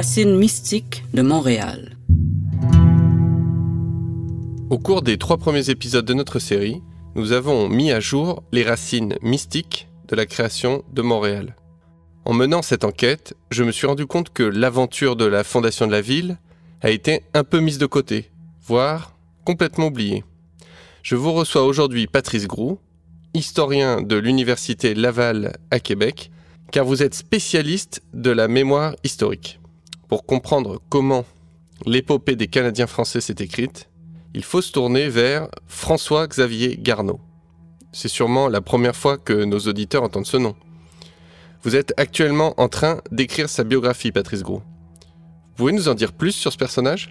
Racines mystiques de Montréal. Au cours des trois premiers épisodes de notre série, nous avons mis à jour les racines mystiques de la création de Montréal. En menant cette enquête, je me suis rendu compte que l'aventure de la fondation de la ville a été un peu mise de côté, voire complètement oubliée. Je vous reçois aujourd'hui Patrice Groux, historien de l'Université Laval à Québec, car vous êtes spécialiste de la mémoire historique. Pour comprendre comment l'épopée des Canadiens français s'est écrite, il faut se tourner vers François-Xavier Garneau. C'est sûrement la première fois que nos auditeurs entendent ce nom. Vous êtes actuellement en train d'écrire sa biographie, Patrice Gros. Vous pouvez nous en dire plus sur ce personnage?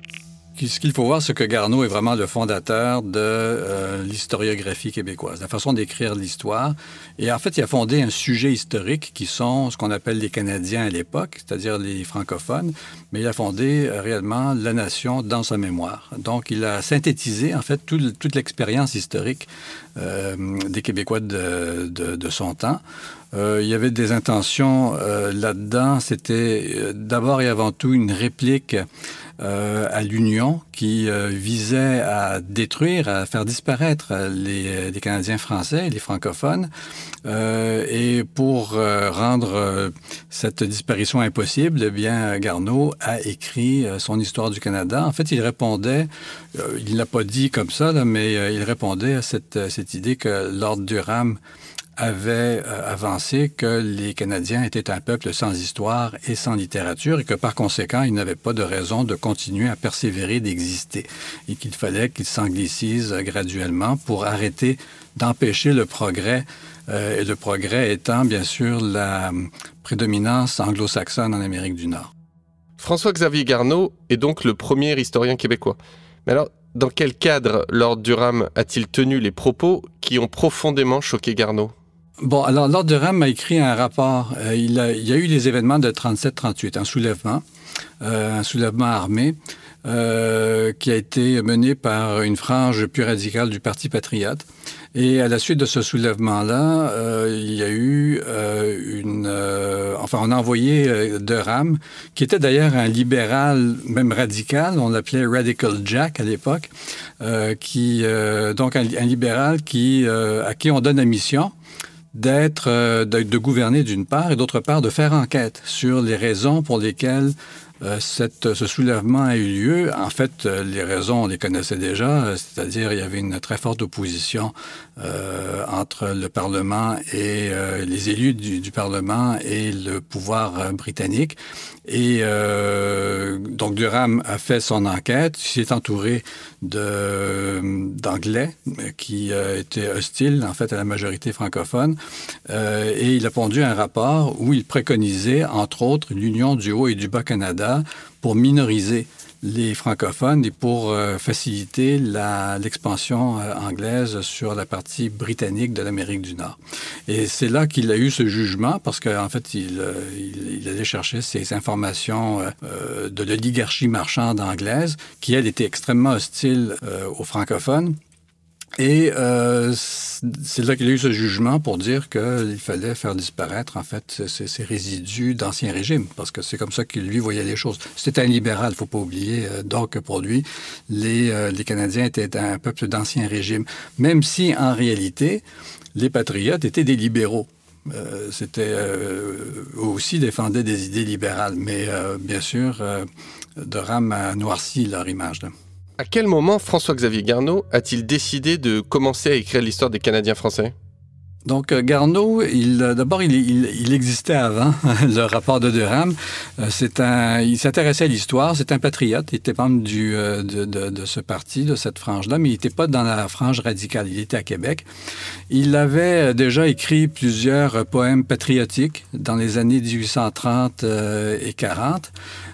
Ce qu'il faut voir, c'est que Garneau est vraiment le fondateur de euh, l'historiographie québécoise, la façon d'écrire l'histoire. Et en fait, il a fondé un sujet historique qui sont ce qu'on appelle les Canadiens à l'époque, c'est-à-dire les francophones, mais il a fondé euh, réellement la nation dans sa mémoire. Donc, il a synthétisé, en fait, toute l'expérience historique euh, des Québécois de, son temps. il y avait des intentions là-dedans. C'était d'abord et avant tout une réplique à l'Union qui euh, visait à détruire, à faire disparaître les, euh, Canadiens français, les francophones. et pour rendre cette disparition impossible, eh bien, Garneau a écrit son histoire du Canada. En fait, il répondait, il ne l'a pas dit comme ça, mais il répondait à cette, cette idée que Lord Durham avait euh, avancé que les Canadiens étaient un peuple sans histoire et sans littérature et que par conséquent, ils n'avaient pas de raison de continuer à persévérer d'exister et qu'il fallait qu'ils s'anglicisent graduellement pour arrêter d'empêcher le progrès euh, et le progrès étant bien sûr la prédominance anglo-saxonne en Amérique du Nord. François-Xavier Garneau est donc le premier historien québécois. Mais alors, dans quel cadre Lord Durham a-t-il tenu les propos qui ont profondément choqué Garneau Bon, alors, Lord Durham a écrit un rapport. Euh, il, y a eu les événements de 37-38, un soulèvement, euh, un soulèvement armé euh, qui a été mené par une frange plus radicale du Parti patriote. Et à la suite de ce soulèvement-là, il y a eu une... enfin, on a envoyé Durham, qui était d'ailleurs un libéral, même radical, on l'appelait Radical Jack à l'époque, qui... donc, un, un libéral qui, à qui on donne la mission d'être, euh, de, gouverner d'une part et d'autre part de faire enquête sur les raisons pour lesquelles euh, ce soulèvement a eu lieu. En fait, euh, les raisons, on les connaissait déjà, c'est-à-dire il y avait une très forte opposition euh, entre le Parlement et euh, les élus du, du, Parlement et le pouvoir britannique. Et donc Durham a fait son enquête, il s'est entouré d'anglais qui étaient hostiles en fait à la majorité francophone, et il a pondu un rapport où il préconisait entre autres l'union du Haut et du Bas Canada pour minoriser les francophones et pour euh, faciliter l'expansion euh, anglaise sur la partie britannique de l'Amérique du Nord. Et c'est là qu'il a eu ce jugement parce qu'en fait, il, euh, il, il, allait chercher ces informations de l'oligarchie marchande anglaise qui, elle, était extrêmement hostile aux francophones et euh, c'est là qu'il a eu ce jugement pour dire qu'il fallait faire disparaître, en fait, ces, résidus d'ancien régime, parce que c'est comme ça qu'il lui voyait les choses. C'était un libéral, faut pas oublier. Euh, donc, pour lui, les, euh, les Canadiens étaient un peuple d'ancien régime, même si, en réalité, les patriotes étaient des libéraux. Euh, c'était euh, aussi défendaient des idées libérales, mais bien sûr, euh, Durham a noirci leur image. À quel moment François-Xavier Garneau a-t-il décidé de commencer à écrire l'histoire des Canadiens français? Donc, euh, Garneau, euh, d'abord, il, il, il, existait avant le rapport de Durham. Euh, c'est il s'intéressait à l'histoire. C'est un patriote. Il était membre de, de, ce parti, de cette frange-là, mais il n'était pas dans la frange radicale. Il était à Québec. Il avait déjà écrit plusieurs poèmes patriotiques dans les années 1830 et 40.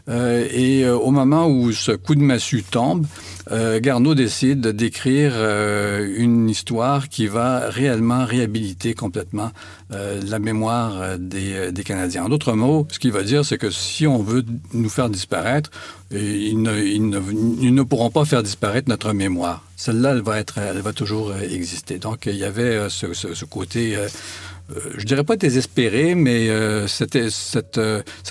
et au moment où ce coup de massue tombe, euh, Garneau décide d'écrire euh, une histoire qui va réellement réhabiliter complètement euh, la mémoire euh, des, Canadiens. En d'autres mots, ce qu'il va dire, c'est que si on veut nous faire disparaître, ils ne, pourront pas faire disparaître notre mémoire. Celle-là, elle va, toujours exister. Donc, il y avait ce, côté je dirais pas désespéré, mais cette,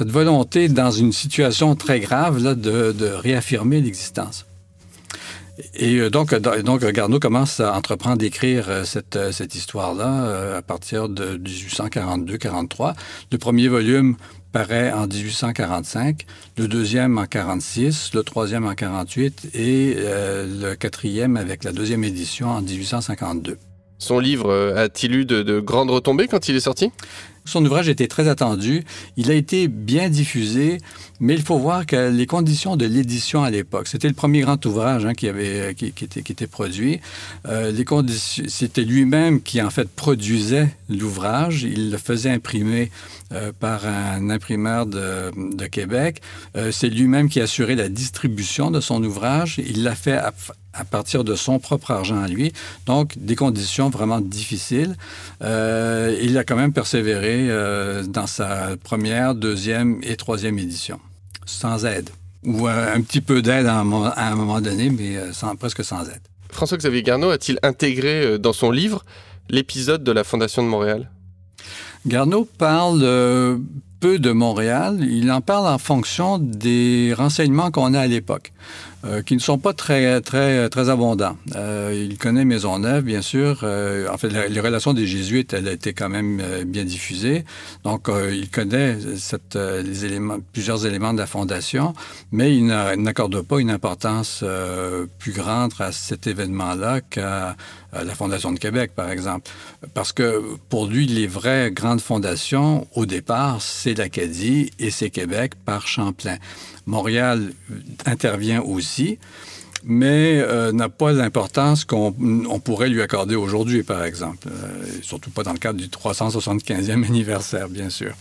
volonté dans une situation très grave là, de réaffirmer l'existence. Et euh, donc, donc Garneau commence à entreprendre d'écrire euh, cette, euh, cette histoire-là à partir de 1842-43. Le premier volume paraît en 1845, le deuxième en 46, le troisième en 48 et le quatrième avec la deuxième édition en 1852. Son livre a-t-il eu de grandes retombées quand il est sorti? Son ouvrage était très attendu. Il a été bien diffusé, mais il faut voir que les conditions de l'édition à l'époque, c'était le premier grand ouvrage hein, qui, avait, qui, était, qui était produit. Euh, c'était lui-même qui, en fait, produisait l'ouvrage. Il le faisait imprimer euh, par un imprimeur de, de Québec. Euh, c'est lui-même qui assurait la distribution de son ouvrage. Il l'a fait à, partir de son propre argent à lui. Donc, des conditions vraiment difficiles. Euh, il a quand même persévéré euh, dans sa première, deuxième et troisième édition, sans aide. Ou euh, un petit peu d'aide à, un moment donné, mais sans, presque sans aide. François-Xavier Garneau a-t-il intégré dans son livre l'épisode de la Fondation de Montréal? Garneau parle peu de Montréal. Il en parle en fonction des renseignements qu'on a à l'époque. Euh, qui ne sont pas très, très, très abondants. Euh, il connaît Maisonneuve, bien sûr. Euh, en fait, les relations des Jésuites, elle a été quand même bien diffusée. Donc, il connaît cette, les éléments, plusieurs éléments de la Fondation, mais il n'accorde pas une importance plus grande à cet événement-là qu'à la Fondation de Québec, par exemple. Parce que pour lui, les vraies grandes fondations, au départ, c'est l'Acadie et c'est Québec par Champlain. Montréal intervient aussi, mais euh, n'a pas l'importance qu'on pourrait lui accorder aujourd'hui, par exemple. Euh, surtout pas dans le cadre du 375e anniversaire, bien sûr.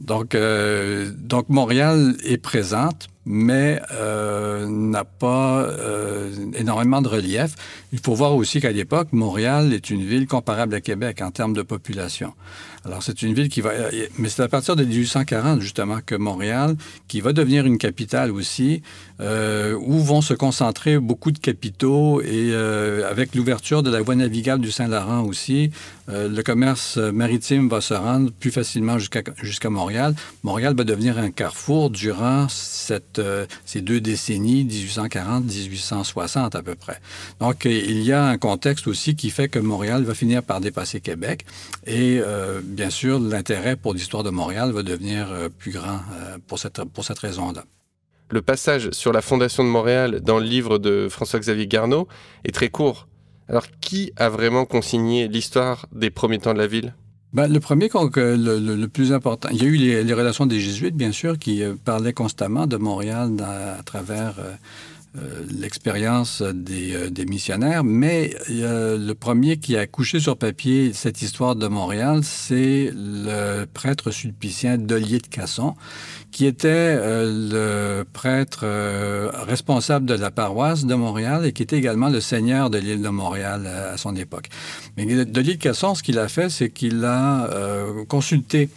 Donc, euh, donc Montréal est présente, mais n'a pas énormément de relief. Il faut voir aussi qu'à l'époque, Montréal est une ville comparable à Québec en termes de population. Alors, c'est une ville qui va... Mais c'est à partir de 1840, justement, que Montréal, qui va devenir une capitale aussi, euh, où vont se concentrer beaucoup de capitaux et euh, avec l'ouverture de la voie navigable du Saint-Laurent aussi, euh, le commerce maritime va se rendre plus facilement jusqu'à jusqu'à Montréal. Montréal va devenir un carrefour durant ces deux décennies, 1840-1860 à peu près. Donc, il y a un contexte aussi qui fait que Montréal va finir par dépasser Québec et bien sûr, l'intérêt pour l'histoire de Montréal va devenir euh, plus grand euh, pour cette, pour cette raison-là. Le passage sur la Fondation de Montréal dans le livre de François-Xavier Garneau est très court. Alors, qui a vraiment consigné l'histoire des premiers temps de la ville? Ben, le premier, le, le, plus important, il y a eu les, relations des Jésuites, bien sûr, qui euh, parlaient constamment de Montréal à travers euh, l'expérience des, euh, des, missionnaires, mais le premier qui a couché sur papier cette histoire de Montréal, c'est le prêtre sulpicien Delier de Casson, qui était euh, le prêtre responsable de la paroisse de Montréal et qui était également le seigneur de l'île de Montréal à, son époque. Mais Delier de Casson, ce qu'il a fait, c'est qu'il a consulté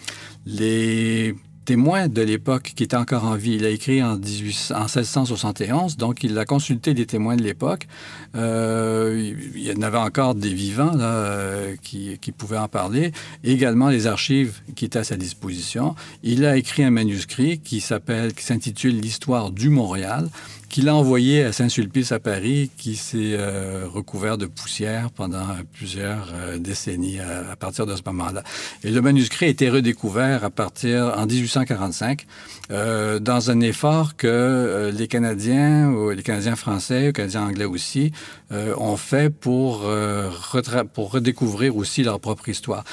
les témoin de l'époque qui était encore en vie. Il a écrit en, 18, en 1671, donc il a consulté des témoins de l'époque. Euh, il y en avait encore des vivants là, euh, qui, qui, pouvaient en parler, également les archives qui étaient à sa disposition. Il a écrit un manuscrit qui s'appelle, qui s'intitule L'histoire du Montréal, qu'il a envoyé à Saint-Sulpice à Paris, qui s'est euh, recouvert de poussière pendant plusieurs euh, décennies à, partir de ce moment-là. Et le manuscrit a été redécouvert à partir en 1845 euh, dans un effort que les Canadiens, les Canadiens français, les Canadiens anglais aussi, ont fait pour, pour redécouvrir aussi leur propre histoire.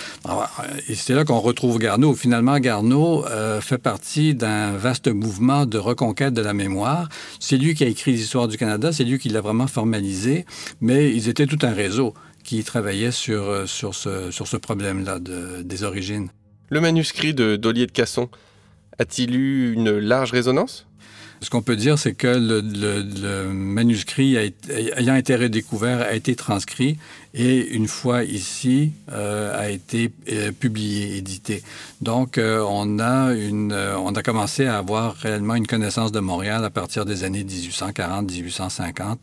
et c'est là qu'on retrouve Garneau. Finalement, Garneau fait partie d'un vaste mouvement de reconquête de la mémoire. C'est lui qui a écrit l'histoire du Canada, c'est lui qui l'a vraiment formalisé, mais ils étaient tout un réseau qui travaillait sur, euh, sur ce, sur ce problème-là de, des origines. Le manuscrit de Dollier de Casson a-t-il eu une large résonance? Ce qu'on peut dire, c'est que le, manuscrit ayant été redécouvert a été transcrit et une fois ici euh, a été euh, publié, édité. Donc euh, on a une, on a commencé à avoir réellement une connaissance de Montréal à partir des années 1840-1850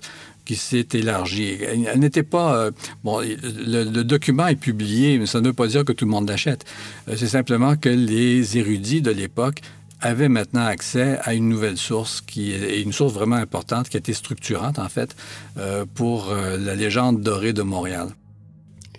qui s'est élargie. Elle n'était pas... bon, le, document est publié, mais ça ne veut pas dire que tout le monde l'achète. C'est simplement que les érudits de l'époque avait maintenant accès à une nouvelle source qui est une source vraiment importante, qui a été structurante en fait euh, pour euh, la légende dorée de Montréal.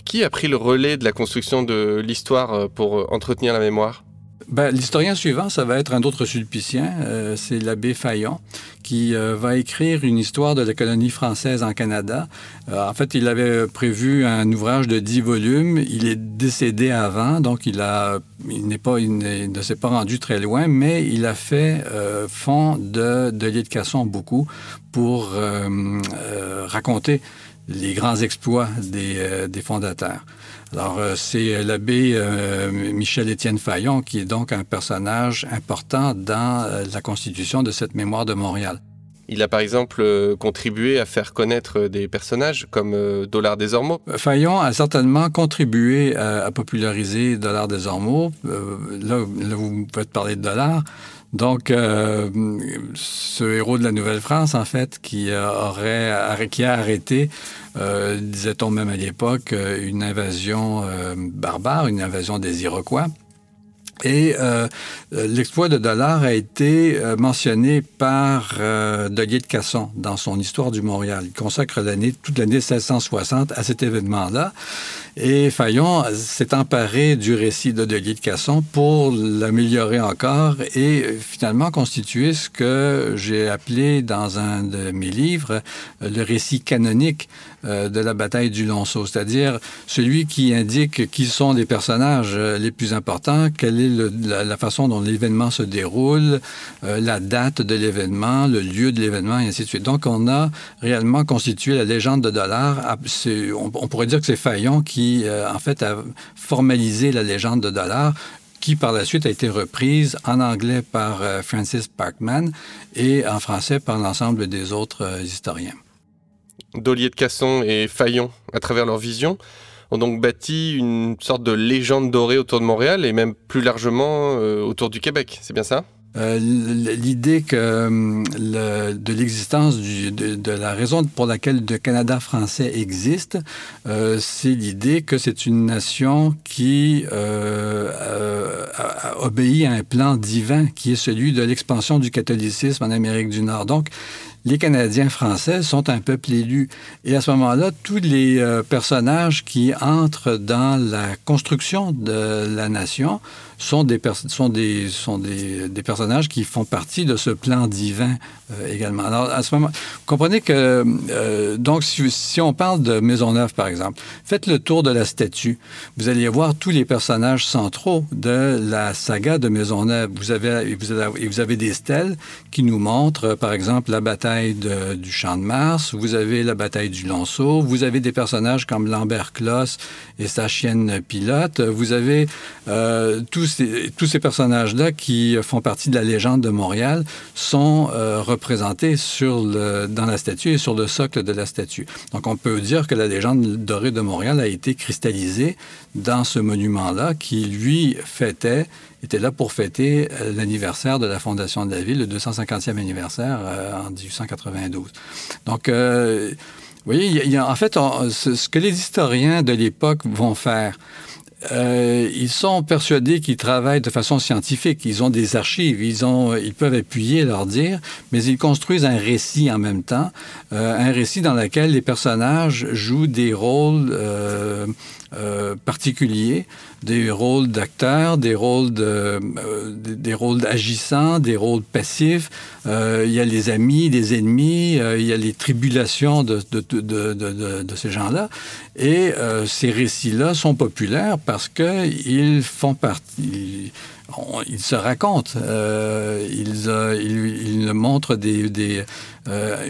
Qui a pris le relais de la construction de l'histoire euh, pour entretenir la mémoire? Ben, L'historien suivant, ça va être un autre sulpicien, euh, c'est l'abbé Fayon, qui euh, va écrire une histoire de la colonie française en Canada. Euh, en fait, il avait prévu un ouvrage de dix volumes. Il est décédé avant, donc il, a, il, pas, il, ne s'est pas rendu très loin, mais il a fait fond de, de de Casson beaucoup pour raconter les grands exploits des, des fondateurs. Alors, euh, c'est l'abbé euh, Michel-Étienne Fayon qui est donc un personnage important dans euh, la constitution de cette mémoire de Montréal. Il a par exemple contribué à faire connaître des personnages comme Dollar des Ormeaux. Fayon a certainement contribué à, populariser Dollar des Ormeaux. là, vous pouvez parler de Dollar. Donc, ce héros de la Nouvelle-France, en fait, qui aurait, qui a arrêté euh, disait-on même à l'époque, euh, une invasion euh, barbare, une invasion des Iroquois. Et l'exploit de Dollard a été mentionné par Delier de Casson dans son Histoire du Montréal. Il consacre toute l'année 1660 à cet événement-là. Et Fayon s'est emparé du récit de Delier de Casson pour l'améliorer encore et finalement constituer ce que j'ai appelé dans un de mes livres le récit canonique euh, de la bataille du Lonceau, c'est-à-dire celui qui indique qui sont les personnages euh, les plus importants, quelle est la, façon dont l'événement se déroule, euh, la date de l'événement, le lieu de l'événement, et ainsi de suite. Donc, on a réellement constitué la légende de Dollar. Ah, on, pourrait dire que c'est Fayon qui, en fait, a formalisé la légende de Dollar qui par la suite a été reprise en anglais par Francis Parkman et en français par l'ensemble des autres historiens. Dollier de Casson et Fayon, à travers leur vision, ont donc bâti une sorte de légende dorée autour de Montréal et même plus largement euh, autour du Québec. C'est bien ça? Euh, l'idée que euh, de l'existence de, la raison pour laquelle le Canada français existe, c'est l'idée que c'est une nation qui obéit à un plan divin qui est celui de l'expansion du catholicisme en Amérique du Nord. Donc, les Canadiens français sont un peuple élu. Et à ce moment-là, tous les euh, personnages qui entrent dans la construction de la nation sont des, personnages qui font partie de ce plan divin euh, également. Alors, à ce moment, vous comprenez que, euh, donc, si, on parle de Maisonneuve, par exemple, faites le tour de la statue. Vous allez voir tous les personnages centraux de la saga de Maisonneuve. Vous avez, vous avez, vous avez des stèles qui nous montrent, par exemple, la bataille du Champ de Mars, vous avez la bataille du Lanceau, vous avez des personnages comme Lambert Kloss et sa chienne pilote, vous avez euh, tous tous ces, personnages-là qui font partie de la légende de Montréal sont euh, représentés sur le, dans la statue et sur le socle de la statue. Donc, on peut dire que la légende dorée de Montréal a été cristallisée dans ce monument-là qui, lui, fêtait était là pour fêter euh, l'anniversaire de la fondation de la ville, le 250e anniversaire euh, en 1892. Donc, vous voyez, en fait, ce, que les historiens de l'époque vont faire, euh, ils sont persuadés qu'ils travaillent de façon scientifique. Ils ont des archives, ils, ont, ils peuvent appuyer leur dire, mais ils construisent un récit en même temps, euh, un récit dans lequel les personnages jouent des rôles euh, particuliers des rôles d'acteurs, des rôles de, des rôles agissants, des rôles passifs. Il y a les amis, les ennemis, il y a les tribulations de, de, de, de ces gens-là. Et ces récits-là sont populaires qu'ils font partie ils se racontent, ils, ils, ils, montrent des,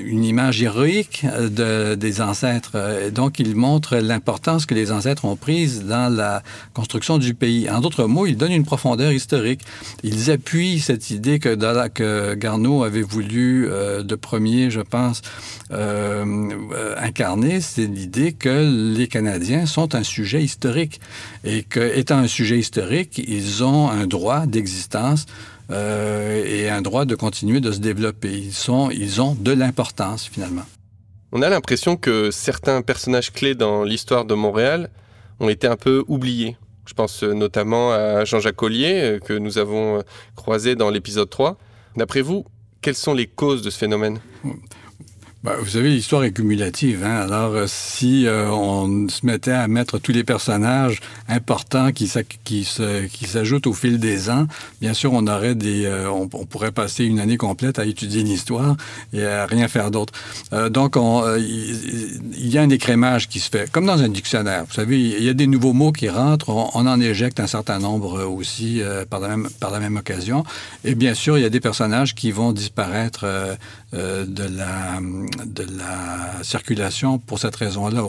une image héroïque de, des ancêtres. donc, il montre l'importance que les ancêtres ont prise dans la construction du pays. En d'autres mots, il donne une profondeur historique. Ils appuient cette idée que, que Garneau avait voulu de premier, je pense, incarner, c'est l'idée que les Canadiens sont un sujet historique et qu'étant un sujet historique, ils ont un droit d'existence euh, et un droit de continuer de se développer. Ils, sont, ils ont de l'importance finalement. On a l'impression que certains personnages clés dans l'histoire de Montréal ont été un peu oubliés. Je pense notamment à Jean-Jacques Collier, euh, que nous avons croisé dans l'épisode 3. D'après vous, quelles sont les causes de ce phénomène? Ben, vous savez, l'histoire est cumulative. Hein? Alors, euh, si euh, on se mettait à mettre tous les personnages importants qui, s'ajoutent au fil des ans, bien sûr, on aurait des, euh, on, pourrait passer une année complète à étudier l'histoire et à rien faire d'autre. donc, il y a un écrémage qui se fait, comme dans un dictionnaire. Vous savez, il y a des nouveaux mots qui rentrent, on, en éjecte un certain nombre aussi par, la même, par la même occasion. Et bien sûr, il y a des personnages qui vont disparaître de la de la circulation pour cette raison-là,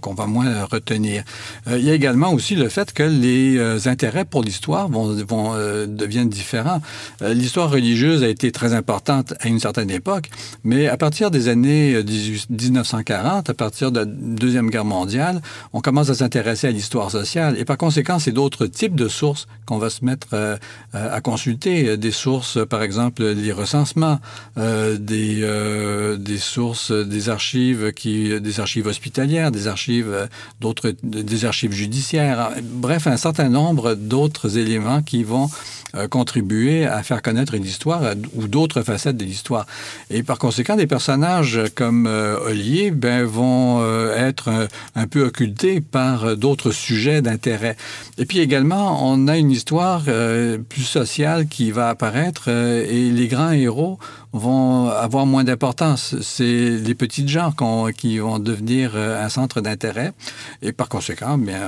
qu'on va moins retenir. Euh, il y a également aussi le fait que les euh, intérêts pour l'histoire vont, vont euh, deviennent différents. l'histoire religieuse a été très importante à une certaine époque, mais à partir des années 1940, à partir de la Deuxième Guerre mondiale, on commence à s'intéresser à l'histoire sociale et par conséquent, c'est d'autres types de sources qu'on va se mettre à consulter. Des sources, par exemple, les recensements, des des sources, des archives, des archives hospitalières, des archives, d'autres, des archives judiciaires. Bref, un certain nombre d'autres éléments qui vont euh, contribuer à faire connaître une histoire euh, ou d'autres facettes de l'histoire. Et par conséquent, des personnages comme euh, Ollier ben, vont être un, peu occultés par d'autres sujets d'intérêt. Et puis également, on a une histoire plus sociale qui va apparaître et les grands héros vont avoir moins d'importance. C'est les petites gens qui vont devenir un centre d'intérêt. Et par conséquent, bien,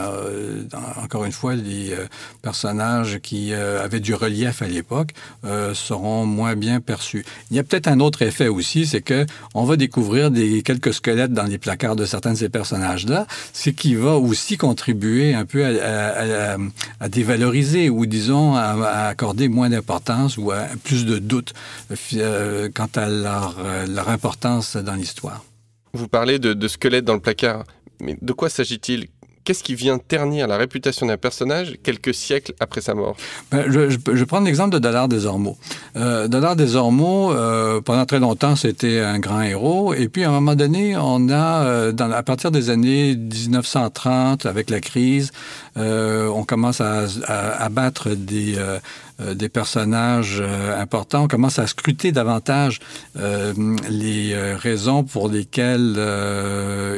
encore une fois, les personnages qui avaient du relief à l'époque euh, seront moins bien perçus. Il y a peut-être un autre effet aussi, c'est que on va découvrir des quelques squelettes dans les placards de certains de ces personnages-là, ce qui va aussi contribuer un peu à, dévaloriser ou disons à, accorder moins d'importance ou plus de doute euh, quant à leur, euh, leur importance dans l'histoire. Vous parlez de squelettes dans le placard, mais de quoi s'agit-il? Qu'est-ce qui vient ternir la réputation d'un personnage quelques siècles après sa mort ben, je, je, je, prends l'exemple de Dollard des Ormeaux. Euh, des Ormeaux, euh, pendant très longtemps, c'était un grand héros. Et puis, à un moment donné, on a, euh, à partir des années 1930, avec la crise, euh, on commence à, à, à battre des euh, personnages euh, importants, on commence à scruter davantage euh, les raisons pour lesquelles,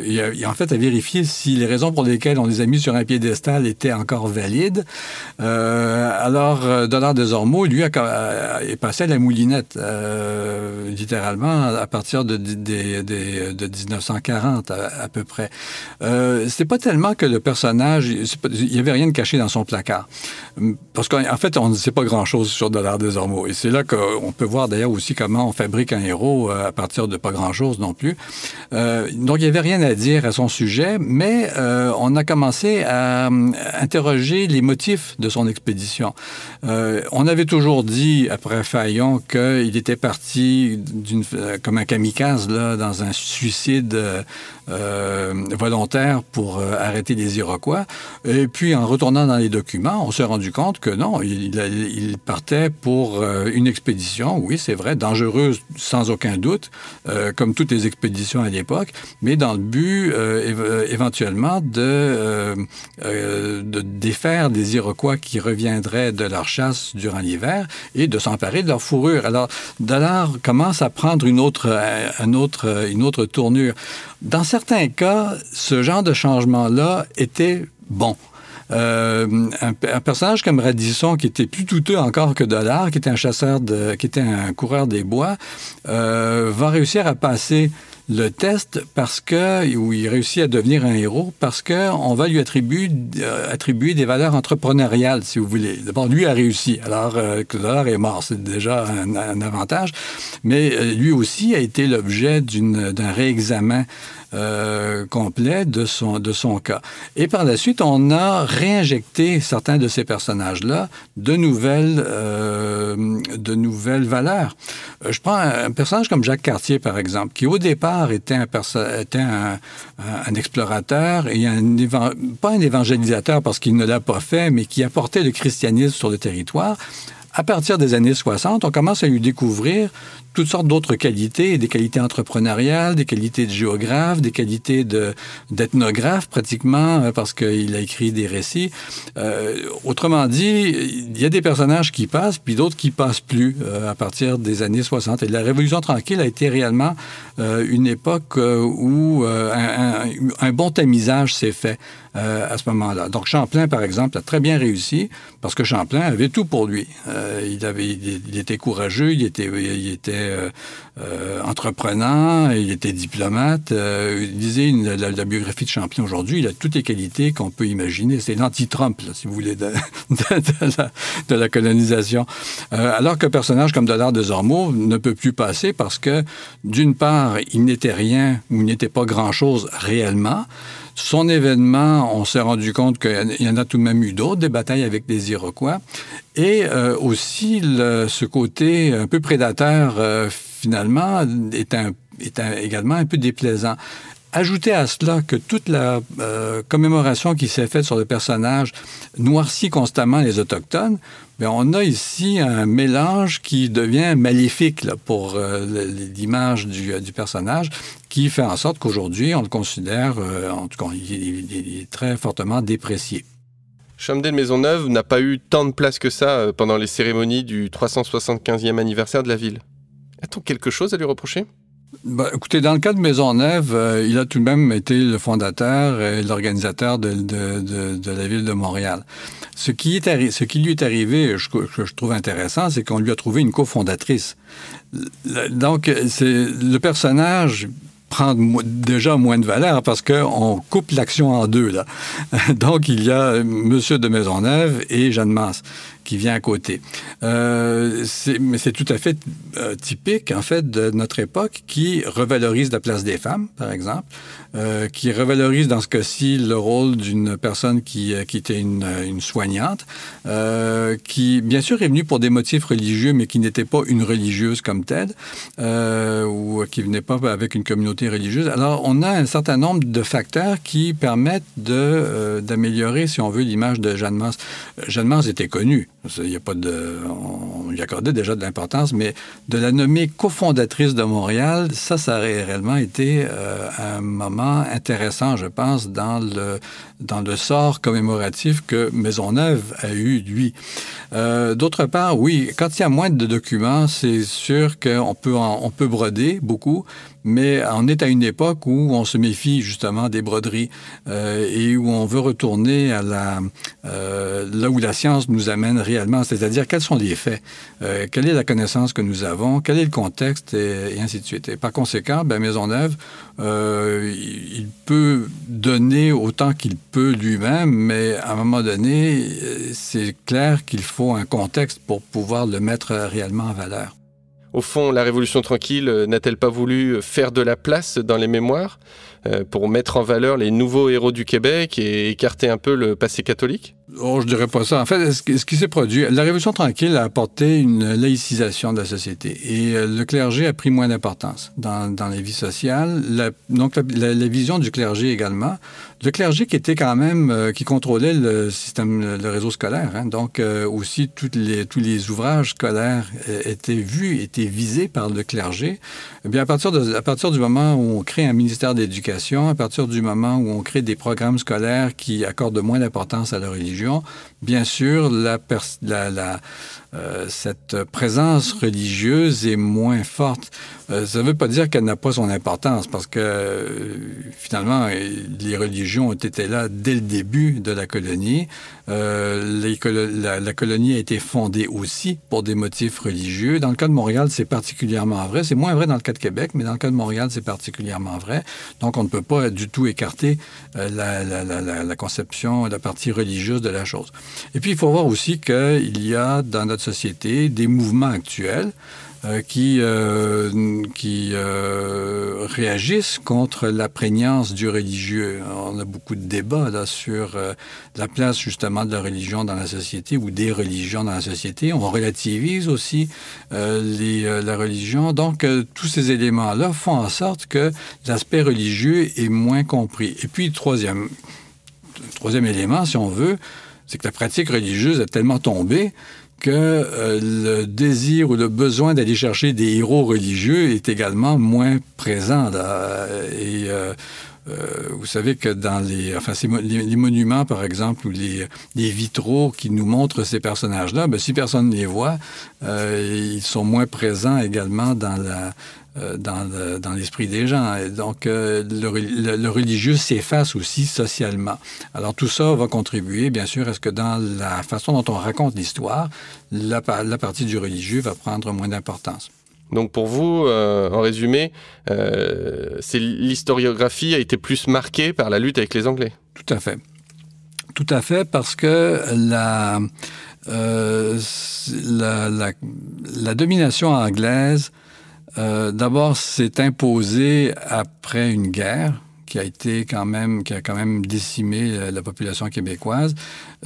et, en fait à vérifier si les raisons pour lesquelles on les a mis sur un piédestal étaient encore valides. alors, Donald de Zormo, lui, a, est passé à la moulinette, littéralement, à partir de, de, de 1940 à, peu près. C'est pas tellement que le personnage, il n'y avait rien de caché dans son placard. Parce qu'en fait, on ne sait pas grand-chose sur Dollar des Ormeaux. Et c'est là qu'on peut voir d'ailleurs aussi comment on fabrique un héros euh, à partir de pas grand-chose non plus. Euh, donc, il n'y avait rien à dire à son sujet, mais euh, on a commencé à interroger les motifs de son expédition. on avait toujours dit, après Fayon, qu'il était parti comme un kamikaze là, dans un suicide volontaire pour arrêter les Iroquois. Et puis, en retournant dans les documents, on s'est rendu compte que non, il, partait pour euh, une expédition, oui, c'est vrai, dangereuse sans aucun doute, euh, comme toutes les expéditions à l'époque, mais dans le but euh, éventuellement de, de défaire des Iroquois qui reviendraient de leur chasse durant l'hiver et de s'emparer de leur fourrure. Alors, Dallard commence à prendre une autre, un autre, une autre tournure. Dans certains cas, ce genre de changement-là était bon. Euh, un, personnage comme Radisson, qui était plus douteux encore que Dollard, qui était un chasseur, qui était un coureur des bois, euh, va réussir à passer le test parce que, où il réussit à devenir un héros, parce qu'on va lui attribuer, euh, attribuer des valeurs entrepreneuriales, si vous voulez. D'abord, lui a réussi, alors que l'heure est mort, c'est déjà un, un, avantage, mais euh, lui aussi a été l'objet d'un réexamen euh, complet de son, de son cas. Et par la suite, on a réinjecté certains de ces personnages-là de nouvelles, euh, de nouvelles valeurs. Euh, je prends un, personnage comme Jacques Cartier, par exemple, qui au départ était un, était un, explorateur et un pas un évangélisateur parce qu'il ne l'a pas fait, mais qui apportait le christianisme sur le territoire à partir des années 60, on commence à lui découvrir toutes sortes d'autres qualités, des qualités entrepreneuriales, des qualités de géographe, des qualités d'ethnographe pratiquement, euh, parce qu'il a écrit des récits. Euh, autrement dit, il y a des personnages qui passent, puis d'autres qui passent plus euh, à partir des années 60. Et la Révolution tranquille a été réellement une époque où un, bon tamisage s'est fait à ce moment-là. Donc Champlain, par exemple, a très bien réussi parce que Champlain avait tout pour lui. il, avait, il, était courageux, il était euh, euh, entreprenant, il était diplomate. Euh, lisez la, la, biographie de Champlain aujourd'hui, il a toutes les qualités qu'on peut imaginer. C'est l'anti-Trump, si vous voulez, de, la, colonisation. Alors qu'un personnage comme Dollard de Zormo ne peut plus passer parce que, d'une part, il n'était rien ou il n'était pas grand-chose réellement. Son événement, on s'est rendu compte qu'il y en a tout de même eu d'autres, des batailles avec des Iroquois, et euh, aussi ce côté un peu prédateur, euh, finalement, est, également un peu déplaisant. Ajoutez à cela que toute la euh, commémoration qui s'est faite sur le personnage noircit constamment les Autochtones, mais on a ici un mélange qui devient maléfique pour l'image du, personnage, qui fait en sorte qu'aujourd'hui, on le considère, euh, en tout cas, il, est très fortement déprécié. Chamdel Maisonneuve n'a pas eu tant de place que ça euh, pendant les cérémonies du 375e anniversaire de la ville. A-t-on quelque chose à lui reprocher? Ben, écoutez, dans le cas de Maisonneuve, euh, il a tout de même été le fondateur et l'organisateur de, de, de, de, la ville de Montréal. Ce qui, est ce qui lui est arrivé, je, que je trouve intéressant, c'est qu'on lui a trouvé une cofondatrice. Donc, c'est le personnage prend déjà moins de valeur parce qu'on coupe l'action en deux. Donc, il y a Monsieur de Maisonneuve et Jeanne Masse qui vient à côté. Euh, mais c'est tout à fait euh, typique, en fait, de notre époque qui revalorise la place des femmes, par exemple, euh, qui revalorise dans ce cas-ci le rôle d'une personne qui, était une, soignante, qui, bien sûr, est venue pour des motifs religieux, mais qui n'était pas une religieuse comme telle, ou qui venait pas avec une communauté religieuse. Alors, on a un certain nombre de facteurs qui permettent d'améliorer, si on veut, l'image de Jeanne Mance. Jeanne Mance était connue. Il y a pas on lui accordait déjà de l'importance, mais de la nommer cofondatrice de Montréal, ça, ça aurait réellement été euh, un moment intéressant, je pense, dans le, dans le sort commémoratif que Maisonneuve a eu, lui. Euh, D'autre part, oui, quand il y a moins de documents, c'est sûr qu'on peut, peut broder beaucoup, mais on est à une époque où on se méfie justement des broderies euh, et où on veut retourner à la, euh, là où la science nous amène réellement, c'est-à-dire quels sont les faits, euh, quelle est la connaissance que nous avons, quel est le contexte et, ainsi de suite. Et par conséquent, ben, Maisonneuve, euh, il peut donner autant qu'il peut lui-même, mais à un moment donné, c'est clair qu'il faut un contexte pour pouvoir le mettre réellement en valeur. Au fond, la Révolution tranquille n'a-t-elle pas voulu faire de la place dans les mémoires euh, pour mettre en valeur les nouveaux héros du Québec et écarter un peu le passé catholique? Oh, je dirais pas ça. En fait, ce qui, s'est produit, la Révolution tranquille a apporté une laïcisation de la société et euh, le clergé a pris moins d'importance dans, dans les vies sociales. La, donc, la, la, la, vision du clergé également. Le clergé qui était quand même, euh, qui contrôlait le système, le réseau scolaire. Hein, donc, euh, aussi, toutes les, tous les ouvrages scolaires étaient vus, étaient visés par le clergé. Eh bien, à partir, de, à partir du moment où on crée un ministère d'éducation, à partir du moment où on crée des programmes scolaires qui accordent moins d'importance à la religion, bien sûr, la, la, euh, cette présence religieuse est moins forte. Euh, ça ne veut pas dire qu'elle n'a pas son importance, parce que euh, finalement, les religions ont été là dès le début de la colonie. La, la, colonie a été fondée aussi pour des motifs religieux. Dans le cas de Montréal, c'est particulièrement vrai. C'est moins vrai dans le cas de Québec, mais dans le cas de Montréal, c'est particulièrement vrai. Donc, on ne peut pas du tout écarter la, conception, la partie religieuse de la chose. Et puis, il faut voir aussi qu'il y a dans notre société des mouvements actuels euh, qui, euh, qui euh, réagissent contre la prégnance du religieux. On a beaucoup de débats là, sur la place justement de la religion dans la société ou des religions dans la société. On relativise aussi la religion. Donc, tous ces éléments-là font en sorte que l'aspect religieux est moins compris. Et puis, troisième, troisième élément, si on veut, c'est que la pratique religieuse est tellement tombée que euh, le désir ou le besoin d'aller chercher des héros religieux est également moins présent. Là. Et euh, euh, vous savez que dans les, enfin, les, monuments, par exemple, ou les, les, vitraux qui nous montrent ces personnages-là, ben, si personne ne les voit, ils sont moins présents également dans la, euh, dans, l'esprit des gens. Et donc, euh, le, religieux s'efface aussi socialement. Alors, tout ça va contribuer, bien sûr, à ce que dans la façon dont on raconte l'histoire, la, partie du religieux va prendre moins d'importance. Donc pour vous, euh, en résumé, c'est l'historiographie a été plus marquée par la lutte avec les Anglais. Tout à fait. Tout à fait, parce que la, la, la, domination anglaise euh, d'abord, c'est imposé après une guerre qui a été quand même, qui a quand même décimé euh, la population québécoise.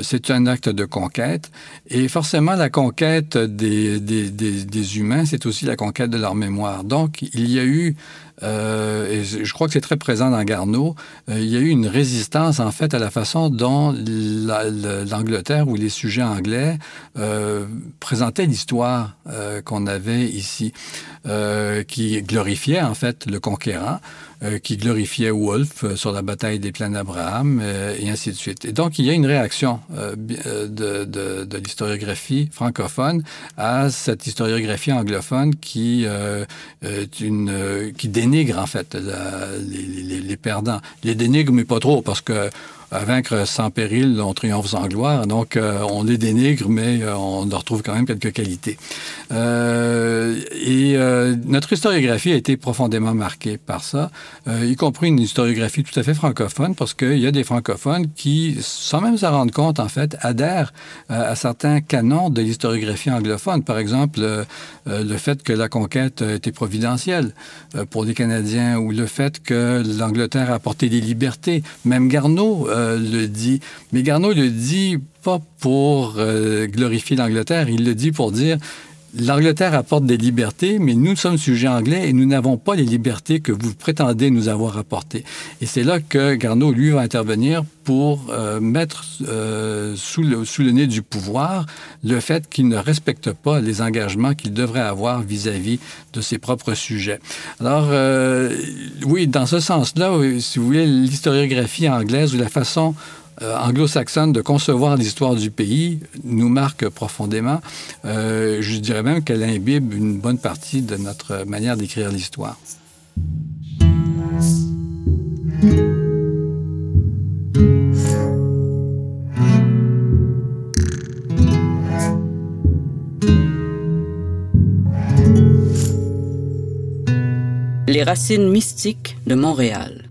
C'est un acte de conquête. Et forcément, la conquête des, des, des, humains, c'est aussi la conquête de leur mémoire. Donc, il y a eu euh, et je crois que c'est très présent dans Garneau, il y a eu une résistance en fait à la façon dont l'Angleterre ou les sujets anglais euh, présentaient l'histoire qu'on avait ici, qui glorifiait en fait le conquérant. Euh, qui glorifiait Wolfe euh, sur la bataille des plaines d'Abraham, euh, et ainsi de suite. Et donc, il y a une réaction de, de, de l'historiographie francophone à cette historiographie anglophone qui, une, qui dénigre, en fait, les, les, les, perdants. Les dénigre, mais pas trop, parce que à vaincre sans péril, on triomphe sans gloire. Donc, euh, on les dénigre, mais euh, on leur trouve quand même quelques qualités. Euh, et notre historiographie a été profondément marquée par ça, y compris une historiographie tout à fait francophone, parce qu'il y a des francophones qui, sans même s'en rendre compte, en fait, adhèrent à certains canons de l'historiographie anglophone. Par exemple, le fait que la conquête était providentielle pour les Canadiens, ou le fait que l'Angleterre a apporté des libertés. Même Garneau le dit. Mais Garneau le dit pas pour euh, glorifier l'Angleterre, il le dit pour dire L'Angleterre apporte des libertés, mais nous sommes sujets anglais et nous n'avons pas les libertés que vous prétendez nous avoir apportées. Et c'est là que Garneau, lui, va intervenir pour euh, mettre le, sous, le, nez du pouvoir le fait qu'il ne respecte pas les engagements qu'il devrait avoir vis-à-vis de ses propres sujets. Alors, oui, dans ce sens-là, si vous voulez, l'historiographie anglaise ou la façon euh, anglo-saxonne de concevoir l'histoire du pays nous marque profondément. Euh, je dirais même qu'elle imbibe une bonne partie de notre manière d'écrire l'histoire. Les racines mystiques de Montréal.